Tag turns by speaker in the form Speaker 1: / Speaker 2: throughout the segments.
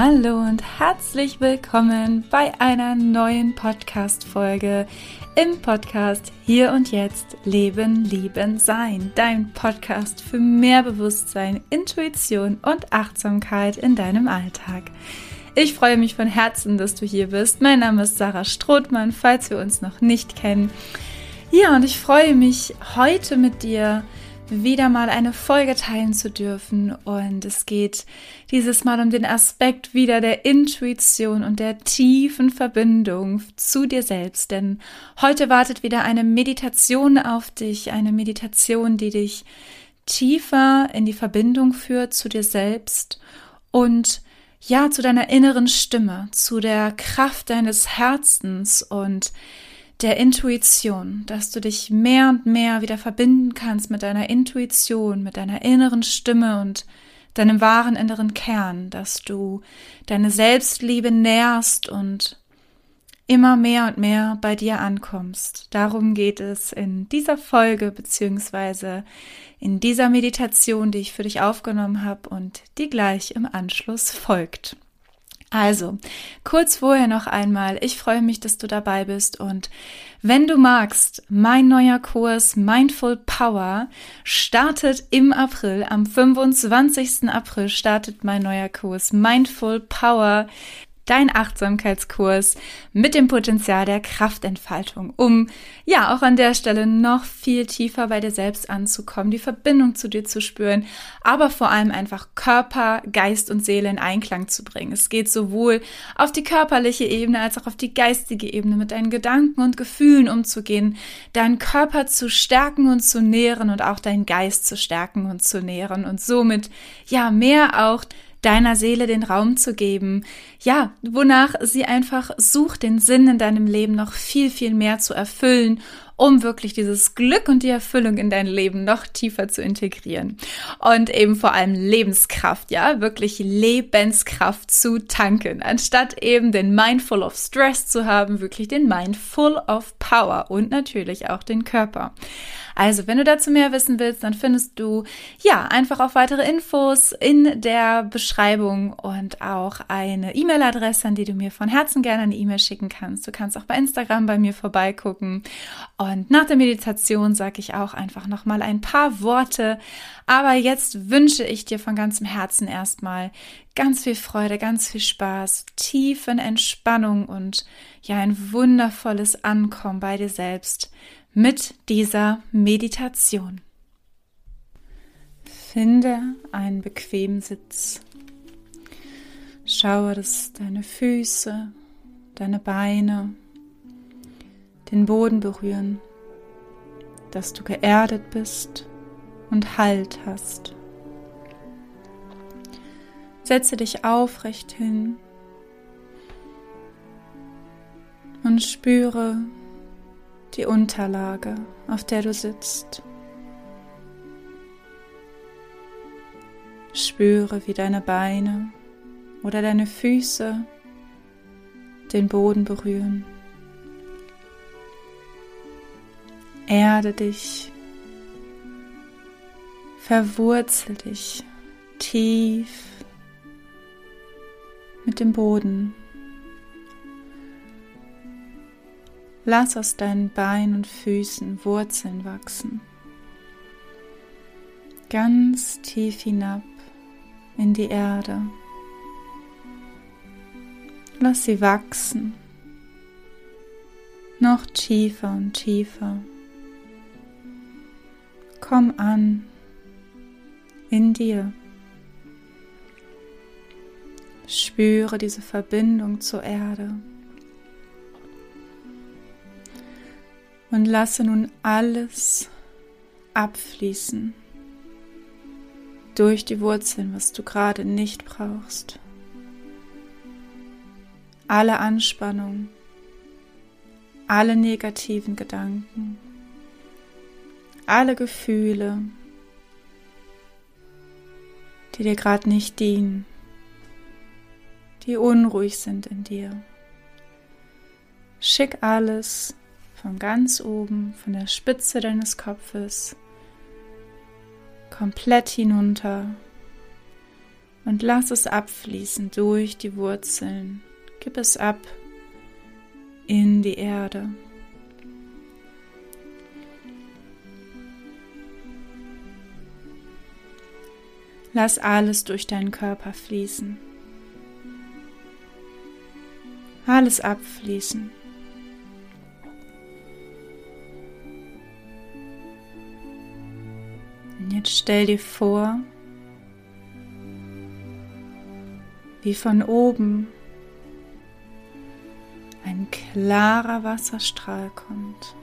Speaker 1: Hallo und herzlich willkommen bei einer neuen Podcast-Folge im Podcast Hier und Jetzt Leben, Lieben, Sein. Dein Podcast für mehr Bewusstsein, Intuition und Achtsamkeit in deinem Alltag. Ich freue mich von Herzen, dass du hier bist. Mein Name ist Sarah Strothmann, falls wir uns noch nicht kennen. Ja, und ich freue mich heute mit dir wieder mal eine Folge teilen zu dürfen. Und es geht dieses Mal um den Aspekt wieder der Intuition und der tiefen Verbindung zu dir selbst. Denn heute wartet wieder eine Meditation auf dich, eine Meditation, die dich tiefer in die Verbindung führt zu dir selbst und ja, zu deiner inneren Stimme, zu der Kraft deines Herzens und der Intuition, dass du dich mehr und mehr wieder verbinden kannst mit deiner Intuition, mit deiner inneren Stimme und deinem wahren inneren Kern, dass du deine Selbstliebe nährst und immer mehr und mehr bei dir ankommst. Darum geht es in dieser Folge beziehungsweise in dieser Meditation, die ich für dich aufgenommen habe und die gleich im Anschluss folgt. Also, kurz vorher noch einmal, ich freue mich, dass du dabei bist und wenn du magst, mein neuer Kurs Mindful Power startet im April, am 25. April startet mein neuer Kurs Mindful Power dein Achtsamkeitskurs mit dem Potenzial der Kraftentfaltung, um ja auch an der Stelle noch viel tiefer bei dir selbst anzukommen, die Verbindung zu dir zu spüren, aber vor allem einfach Körper, Geist und Seele in Einklang zu bringen. Es geht sowohl auf die körperliche Ebene als auch auf die geistige Ebene mit deinen Gedanken und Gefühlen umzugehen, deinen Körper zu stärken und zu nähren und auch deinen Geist zu stärken und zu nähren und somit ja mehr auch deiner Seele den Raum zu geben, ja, wonach sie einfach sucht, den Sinn in deinem Leben noch viel, viel mehr zu erfüllen um wirklich dieses Glück und die Erfüllung in dein Leben noch tiefer zu integrieren. Und eben vor allem Lebenskraft, ja, wirklich Lebenskraft zu tanken, anstatt eben den Mindful of Stress zu haben, wirklich den Mindful of Power und natürlich auch den Körper. Also, wenn du dazu mehr wissen willst, dann findest du ja einfach auch weitere Infos in der Beschreibung und auch eine E-Mail-Adresse, an die du mir von Herzen gerne eine E-Mail schicken kannst. Du kannst auch bei Instagram bei mir vorbeigucken. Und nach der Meditation sage ich auch einfach nochmal ein paar Worte. Aber jetzt wünsche ich dir von ganzem Herzen erstmal ganz viel Freude, ganz viel Spaß, tiefen Entspannung und ja, ein wundervolles Ankommen bei dir selbst mit dieser Meditation. Finde einen bequemen Sitz. Schaue, dass deine Füße, deine Beine den Boden berühren, dass du geerdet bist und Halt hast. Setze dich aufrecht hin und spüre, die Unterlage, auf der du sitzt. Spüre, wie deine Beine oder deine Füße den Boden berühren. Erde dich, verwurzel dich tief mit dem Boden. Lass aus deinen Beinen und Füßen Wurzeln wachsen. Ganz tief hinab in die Erde. Lass sie wachsen. Noch tiefer und tiefer. Komm an in dir. Spüre diese Verbindung zur Erde. Und lasse nun alles abfließen durch die Wurzeln, was du gerade nicht brauchst. Alle Anspannung, alle negativen Gedanken, alle Gefühle, die dir gerade nicht dienen, die unruhig sind in dir. Schick alles von ganz oben, von der Spitze deines Kopfes, komplett hinunter und lass es abfließen durch die Wurzeln. Gib es ab in die Erde. Lass alles durch deinen Körper fließen. Alles abfließen. Stell dir vor, wie von oben ein klarer Wasserstrahl kommt.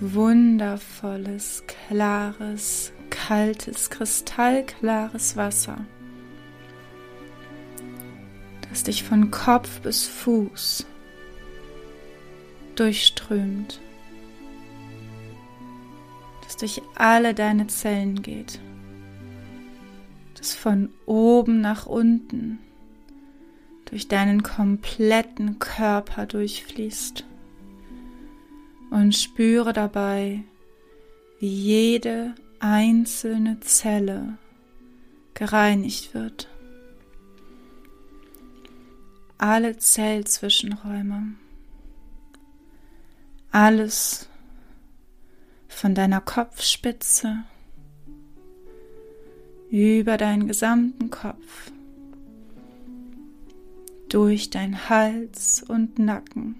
Speaker 1: Wundervolles, klares, kaltes, kristallklares Wasser, das dich von Kopf bis Fuß durchströmt, das durch alle deine Zellen geht, das von oben nach unten durch deinen kompletten Körper durchfließt. Und spüre dabei, wie jede einzelne Zelle gereinigt wird. Alle Zellzwischenräume, alles von deiner Kopfspitze über deinen gesamten Kopf, durch deinen Hals und Nacken,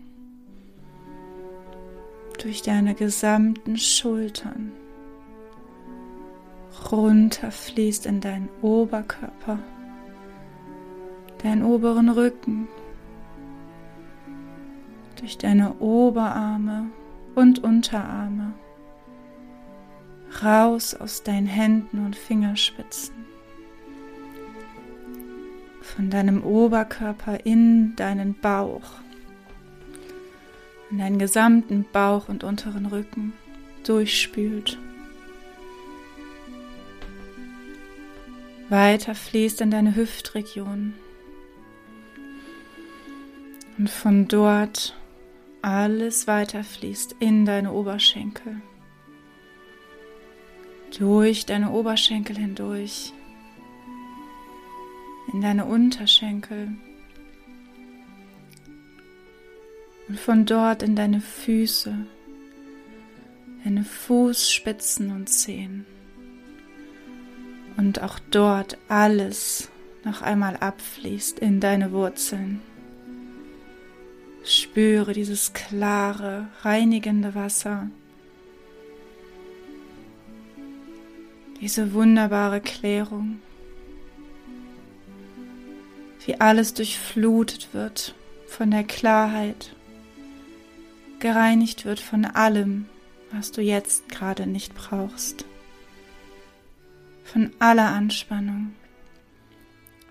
Speaker 1: durch deine gesamten Schultern runterfließt in deinen Oberkörper, deinen oberen Rücken, durch deine Oberarme und Unterarme, raus aus deinen Händen und Fingerspitzen, von deinem Oberkörper in deinen Bauch, in deinen gesamten Bauch und unteren Rücken durchspült. weiter fließt in deine Hüftregion. Und von dort alles weiter fließt in deine Oberschenkel, durch deine Oberschenkel hindurch, in deine Unterschenkel und von dort in deine Füße, deine Fußspitzen und Zehen und auch dort alles noch einmal abfließt in deine Wurzeln. Spüre dieses klare, reinigende Wasser, diese wunderbare Klärung, wie alles durchflutet wird von der Klarheit, gereinigt wird von allem, was du jetzt gerade nicht brauchst von aller Anspannung,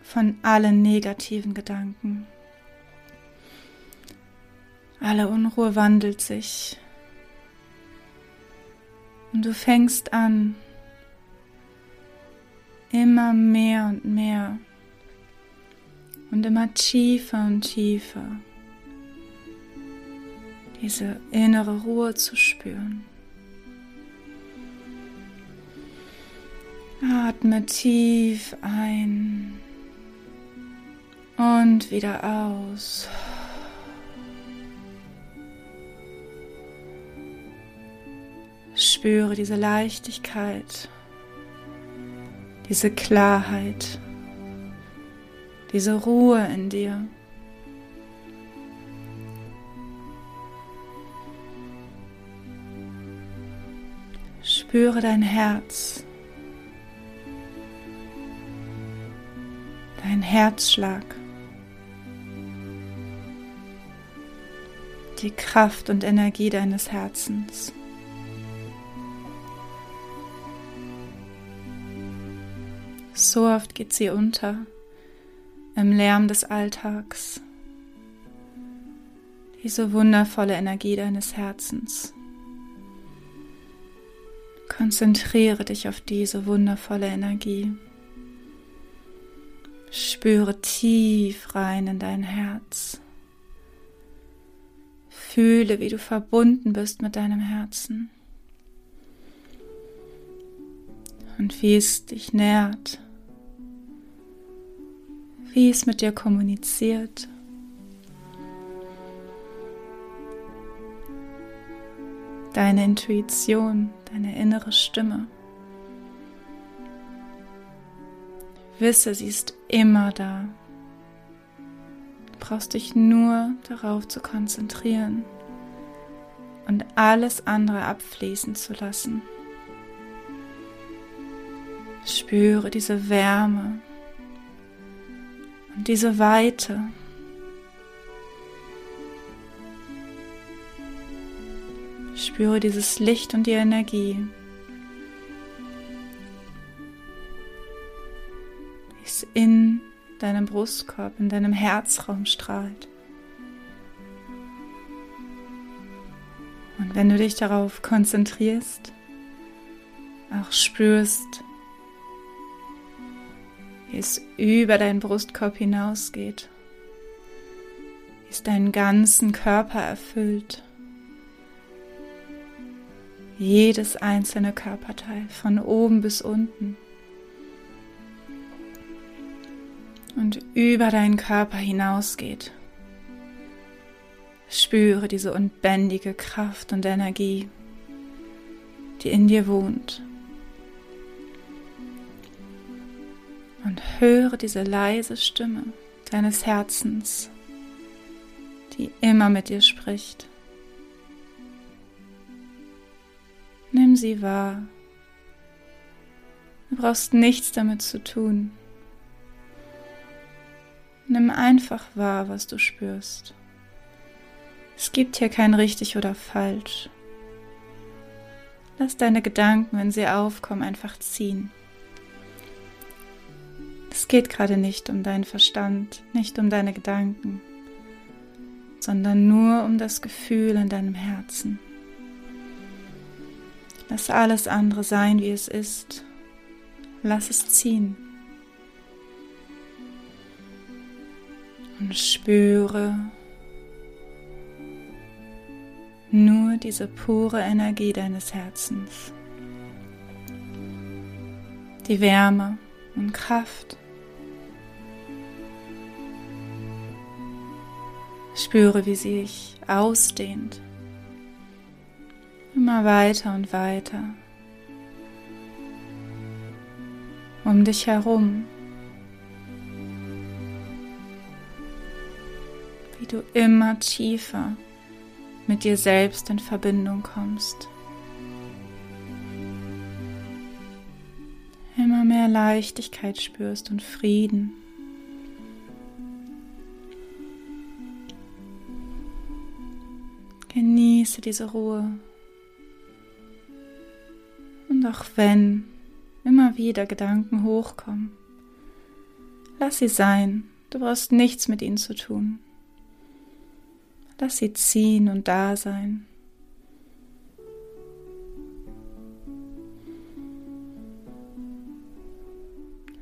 Speaker 1: von allen negativen Gedanken. Alle Unruhe wandelt sich und du fängst an, immer mehr und mehr und immer tiefer und tiefer diese innere Ruhe zu spüren. Atme tief ein und wieder aus. Spüre diese Leichtigkeit, diese Klarheit, diese Ruhe in dir. Spüre dein Herz. dein Herzschlag, die Kraft und Energie deines Herzens. So oft geht sie unter im Lärm des Alltags. Diese wundervolle Energie deines Herzens. Konzentriere dich auf diese wundervolle Energie. Spüre tief rein in dein Herz. Fühle, wie du verbunden bist mit deinem Herzen. Und wie es dich nährt wie es mit dir kommuniziert. Deine Intuition, deine innere Stimme. Wisse, sie ist immer da. Du brauchst dich nur darauf zu konzentrieren und alles andere abfließen zu lassen. Spüre diese Wärme und diese Weite. Spüre dieses Licht und die Energie. wie es in deinem Brustkorb, in deinem Herzraum strahlt. Und wenn du dich darauf konzentrierst, auch spürst, wie es über deinen Brustkorb hinausgeht, wie es deinen ganzen Körper erfüllt. Jedes einzelne Körperteil von oben bis unten. Und über deinen Körper hinausgeht. Spüre diese unbändige Kraft und Energie, die in dir wohnt. Höre diese leise Stimme deines Herzens, die immer mit dir spricht. Nimm sie wahr. Du brauchst nichts damit zu tun. Nimm einfach wahr, was du spürst. Es gibt hier kein richtig oder falsch. Lass deine Gedanken, wenn sie aufkommen, einfach ziehen. Es geht gerade nicht um deinen Verstand, nicht um deine Gedanken, sondern nur um das Gefühl in deinem Herzen. Lass alles andere sein, wie es ist. Lass es ziehen. Und spüre nur diese pure Energie deines Herzens. Die Wärme und Kraft Spüre, wie sie sich ausdehnt. Immer weiter und weiter. Um dich herum. Wie du immer tiefer mit dir selbst in Verbindung kommst. Immer mehr Leichtigkeit spürst und Frieden. Genieße diese Ruhe. Und auch wenn immer wieder Gedanken hochkommen, lass sie sein. Du brauchst nichts mit ihnen zu tun. Lass sie ziehen und da sein.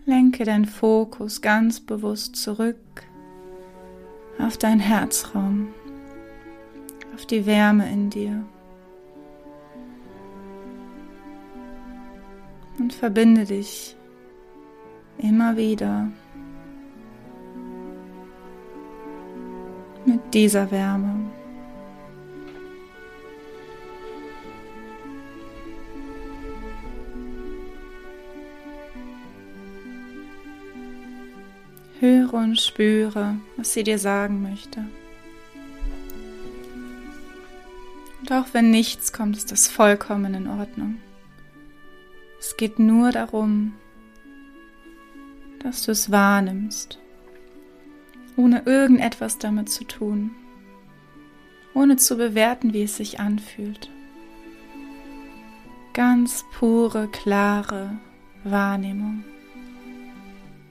Speaker 1: Lenke deinen Fokus ganz bewusst zurück auf deinen Herzraum auf die Wärme in dir. Und verbinde dich immer wieder mit dieser Wärme. Höre und spüre, was sie dir sagen möchte. Auch wenn nichts kommt, ist das vollkommen in Ordnung. Es geht nur darum, dass du es wahrnimmst, ohne irgendetwas damit zu tun, ohne zu bewerten, wie es sich anfühlt. Ganz pure, klare Wahrnehmung.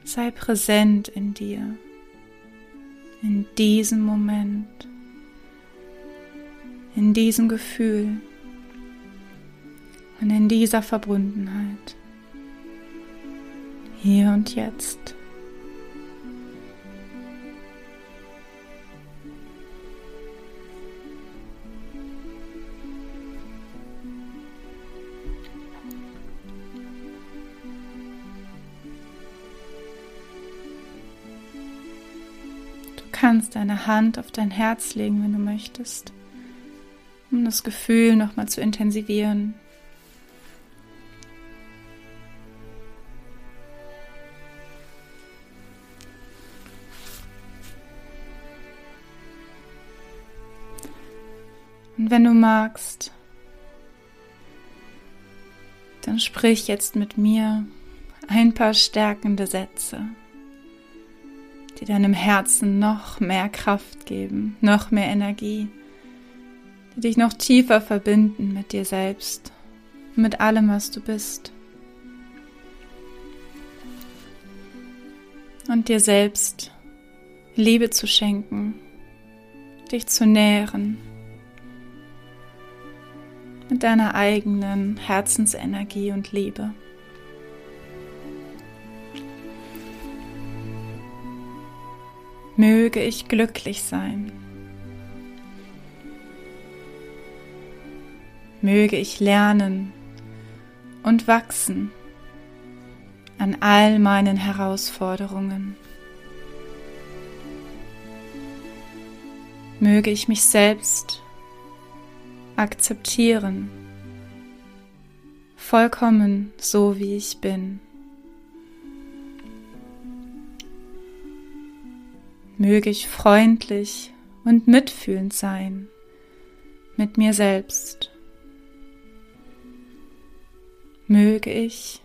Speaker 1: Sei präsent in dir, in diesem Moment in diesem Gefühl und in dieser Verbundenheit. Hier und jetzt. kannst deine Hand auf dein Herz legen, wenn du möchtest, um das Gefühl nochmal zu intensivieren. Und wenn du magst, dann sprich jetzt mit mir ein paar stärkende Sätze, die deinem Herzen noch mehr Kraft geben, noch mehr Energie, die dich noch tiefer verbinden mit dir selbst, mit allem, was du bist. Und dir selbst Liebe zu schenken, dich zu nähren mit deiner eigenen Herzensenergie und Liebe. Möge ich glücklich sein. Möge ich lernen und wachsen an all meinen Herausforderungen. Möge ich mich selbst akzeptieren, vollkommen so wie ich bin. Möge ich freundlich und mitfühlend sein mit mir selbst. Möge ich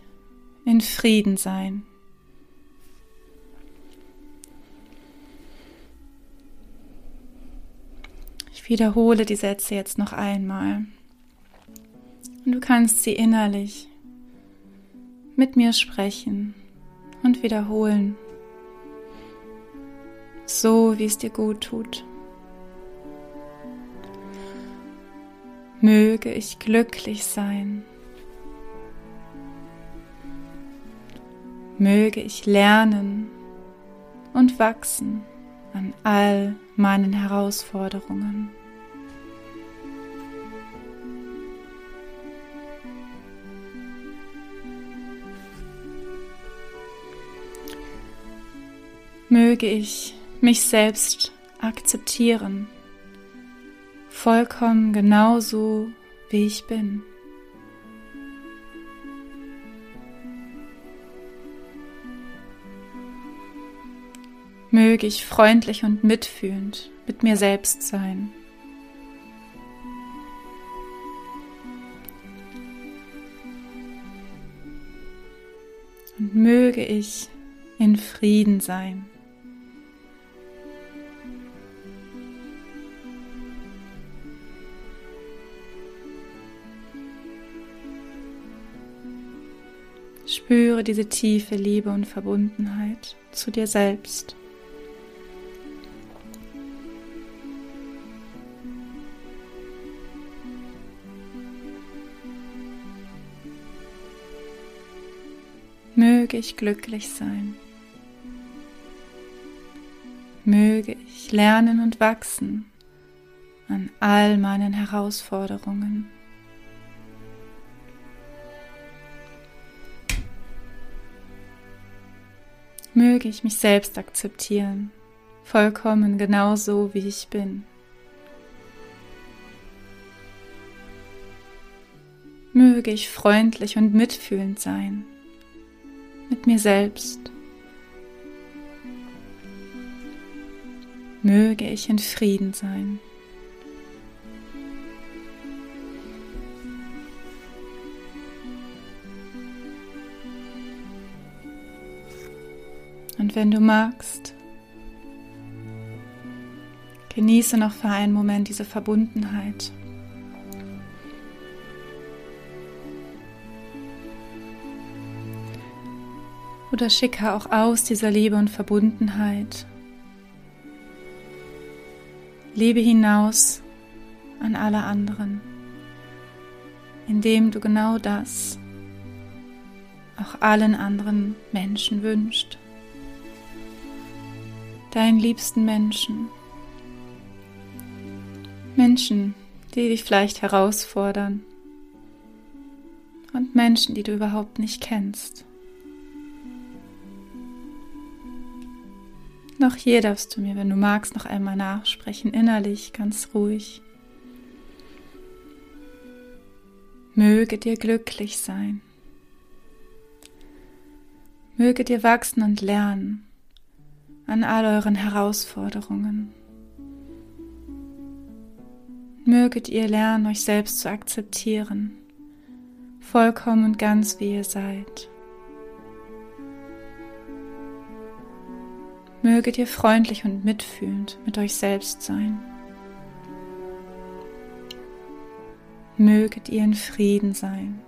Speaker 1: in Frieden sein. wiederhole die Sätze jetzt noch einmal. Und du kannst sie innerlich mit mir sprechen und wiederholen, so wie es dir gut tut. Möge ich glücklich sein. Möge ich lernen und wachsen an all meinen Herausforderungen. Möge ich mich selbst akzeptieren, vollkommen genauso wie ich bin. Möge ich freundlich und mitfühlend mit mir selbst sein. Und möge ich in Frieden sein. Spüre diese tiefe Liebe und Verbundenheit zu dir selbst. Möge ich glücklich sein. Möge ich lernen und wachsen an all meinen Herausforderungen. Möge ich mich selbst akzeptieren, vollkommen genauso wie ich bin. Möge ich freundlich und mitfühlend sein mit mir selbst. Möge ich in Frieden sein. Und wenn du magst, genieße noch für einen Moment diese Verbundenheit. Oder schicke auch aus dieser Liebe und Verbundenheit Liebe hinaus an alle anderen, indem du genau das auch allen anderen Menschen wünscht. Deinen liebsten Menschen. Menschen, die dich vielleicht herausfordern. Und Menschen, die du überhaupt nicht kennst. Noch hier darfst du mir, wenn du magst, noch einmal nachsprechen, innerlich, ganz ruhig. Möge dir glücklich sein. Möge dir wachsen und lernen an all euren Herausforderungen. Möget ihr lernen, euch selbst zu akzeptieren, vollkommen und ganz wie ihr seid. Möget ihr freundlich und mitfühlend mit euch selbst sein. Möget ihr in Frieden sein.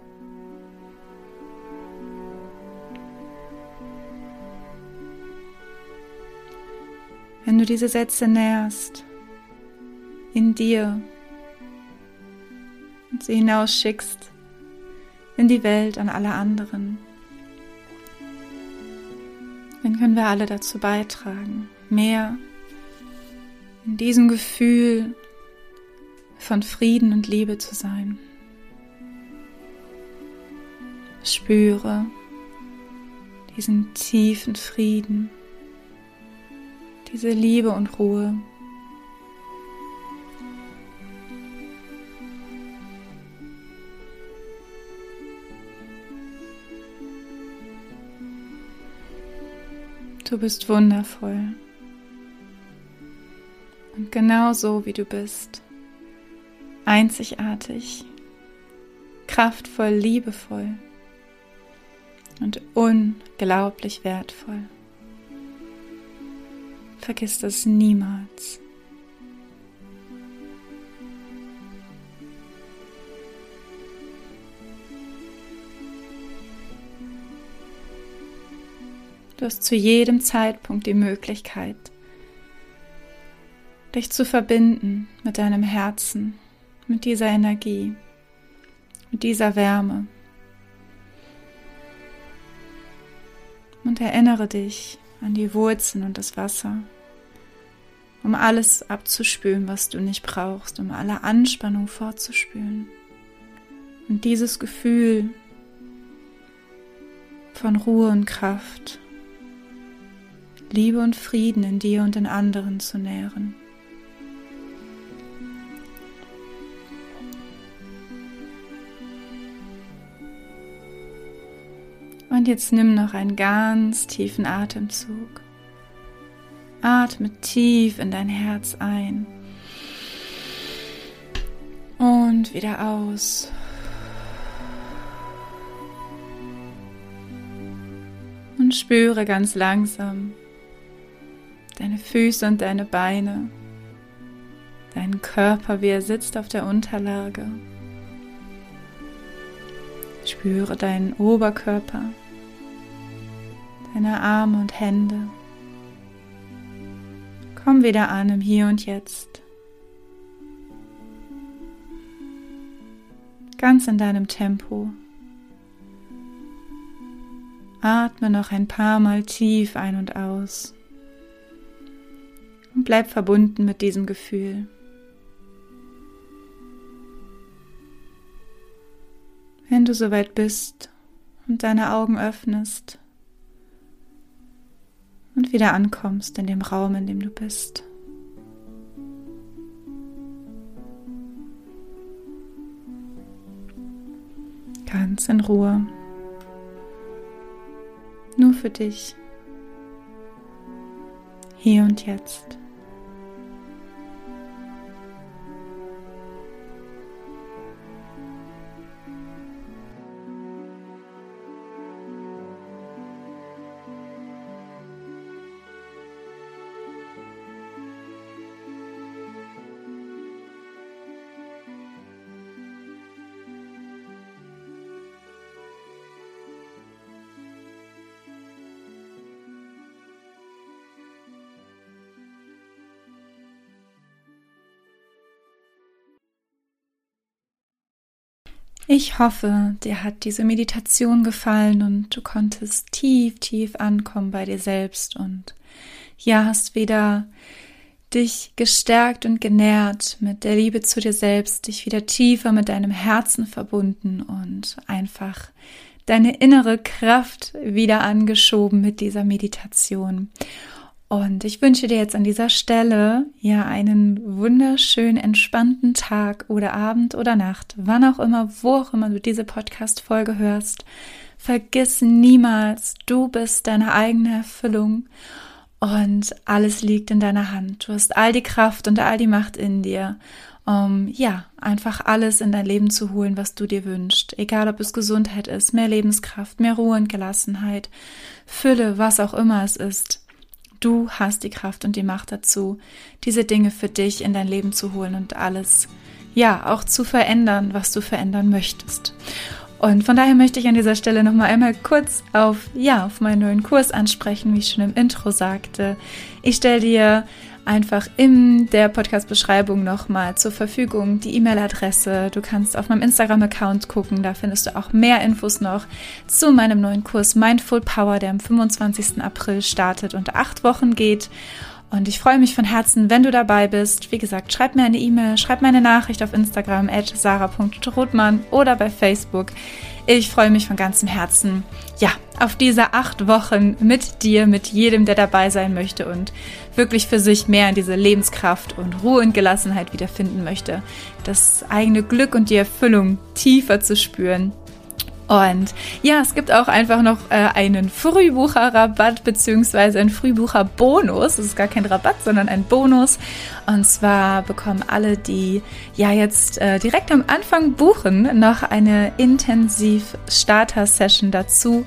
Speaker 1: Wenn du diese Sätze nährst, in dir und sie hinausschickst in die Welt an alle anderen, dann können wir alle dazu beitragen, mehr in diesem Gefühl von Frieden und Liebe zu sein. Spüre diesen tiefen Frieden, diese Liebe und Ruhe. Du bist wundervoll. Und genau so wie du bist. Einzigartig, kraftvoll, liebevoll und unglaublich wertvoll. Vergiss das niemals. Du hast zu jedem Zeitpunkt die Möglichkeit, dich zu verbinden mit deinem Herzen, mit dieser Energie, mit dieser Wärme. Und erinnere dich an die Wurzeln und das Wasser, um alles abzuspülen, was du nicht brauchst, um alle Anspannung fortzuspülen. Und dieses Gefühl von Ruhe und Kraft Liebe und Frieden in dir und in anderen zu nähren. Und jetzt nimm noch einen ganz tiefen Atemzug. Atme tief in dein Herz ein und wieder aus. Und spüre ganz langsam, Füße und deine Beine, deinen Körper, wie er sitzt auf der Unterlage. Spüre deinen Oberkörper, deine Arme und Hände. Komm wieder an im Hier und Jetzt. Ganz in deinem Tempo. Atme noch ein paar Mal tief ein und aus und bleib verbunden mit diesem Gefühl. Wenn du soweit bist und deine Augen öffnest und wieder ankommst in dem Raum, in dem du bist. Ganz in Ruhe. Nur für dich. Hier und jetzt. Ich hoffe, dir hat diese Meditation gefallen und du konntest tief, tief ankommen bei dir selbst und ja, hast wieder dich gestärkt und genährt mit der Liebe zu dir selbst, dich wieder tiefer mit deinem Herzen verbunden und einfach deine innere Kraft wieder angeschoben mit dieser Meditation. Und ich wünsche dir jetzt an dieser Stelle ja einen wunderschönen, entspannten Tag oder Abend oder Nacht, wann auch immer, wo auch immer du diese Podcast-Folge hörst. Vergiss niemals, du bist deine eigene Erfüllung und alles liegt in deiner Hand. Du hast all die Kraft und all die Macht in dir, um ja, einfach alles in dein Leben zu holen, was du dir wünschst. Egal ob es Gesundheit ist, mehr Lebenskraft, mehr Ruhe und Gelassenheit, Fülle, was auch immer es ist. Du hast die Kraft und die Macht dazu, diese Dinge für dich in dein Leben zu holen und alles, ja, auch zu verändern, was du verändern möchtest. Und von daher möchte ich an dieser Stelle nochmal einmal kurz auf, ja, auf meinen neuen Kurs ansprechen, wie ich schon im Intro sagte. Ich stelle dir einfach in der Podcast-Beschreibung nochmal zur Verfügung die E-Mail-Adresse. Du kannst auf meinem Instagram-Account gucken, da findest du auch mehr Infos noch zu meinem neuen Kurs Mindful Power, der am 25. April startet und acht Wochen geht. Und ich freue mich von Herzen, wenn du dabei bist. Wie gesagt, schreib mir eine E-Mail, schreib mir eine Nachricht auf Instagram at sarah.rothmann oder bei Facebook. Ich freue mich von ganzem Herzen, ja, auf diese acht Wochen mit dir, mit jedem, der dabei sein möchte und wirklich für sich mehr in diese Lebenskraft und Ruhe und Gelassenheit wiederfinden möchte. Das eigene Glück und die Erfüllung tiefer zu spüren und ja, es gibt auch einfach noch äh, einen Frühbucherrabatt beziehungsweise einen Frühbucherbonus. Das ist gar kein Rabatt, sondern ein Bonus. Und zwar bekommen alle, die ja jetzt äh, direkt am Anfang buchen, noch eine Intensiv-Starter-Session dazu.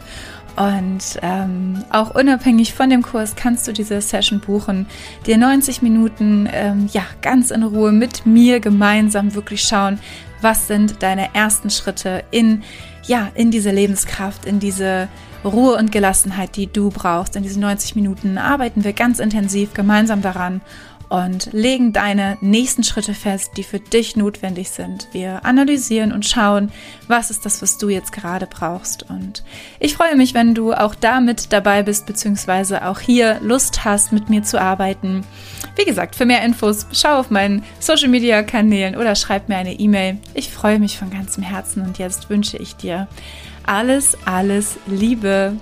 Speaker 1: Und ähm, auch unabhängig von dem Kurs kannst du diese Session buchen, dir 90 Minuten ähm, ja ganz in Ruhe mit mir gemeinsam wirklich schauen, was sind deine ersten Schritte in ja, in diese Lebenskraft, in diese Ruhe und Gelassenheit, die du brauchst. In diesen 90 Minuten arbeiten wir ganz intensiv gemeinsam daran und legen deine nächsten Schritte fest, die für dich notwendig sind. Wir analysieren und schauen, was ist das, was du jetzt gerade brauchst. Und ich freue mich, wenn du auch damit dabei bist, beziehungsweise auch hier Lust hast, mit mir zu arbeiten. Wie gesagt, für mehr Infos schau auf meinen Social Media Kanälen oder schreib mir eine E-Mail. Ich freue mich von ganzem Herzen und jetzt wünsche ich dir alles, alles Liebe.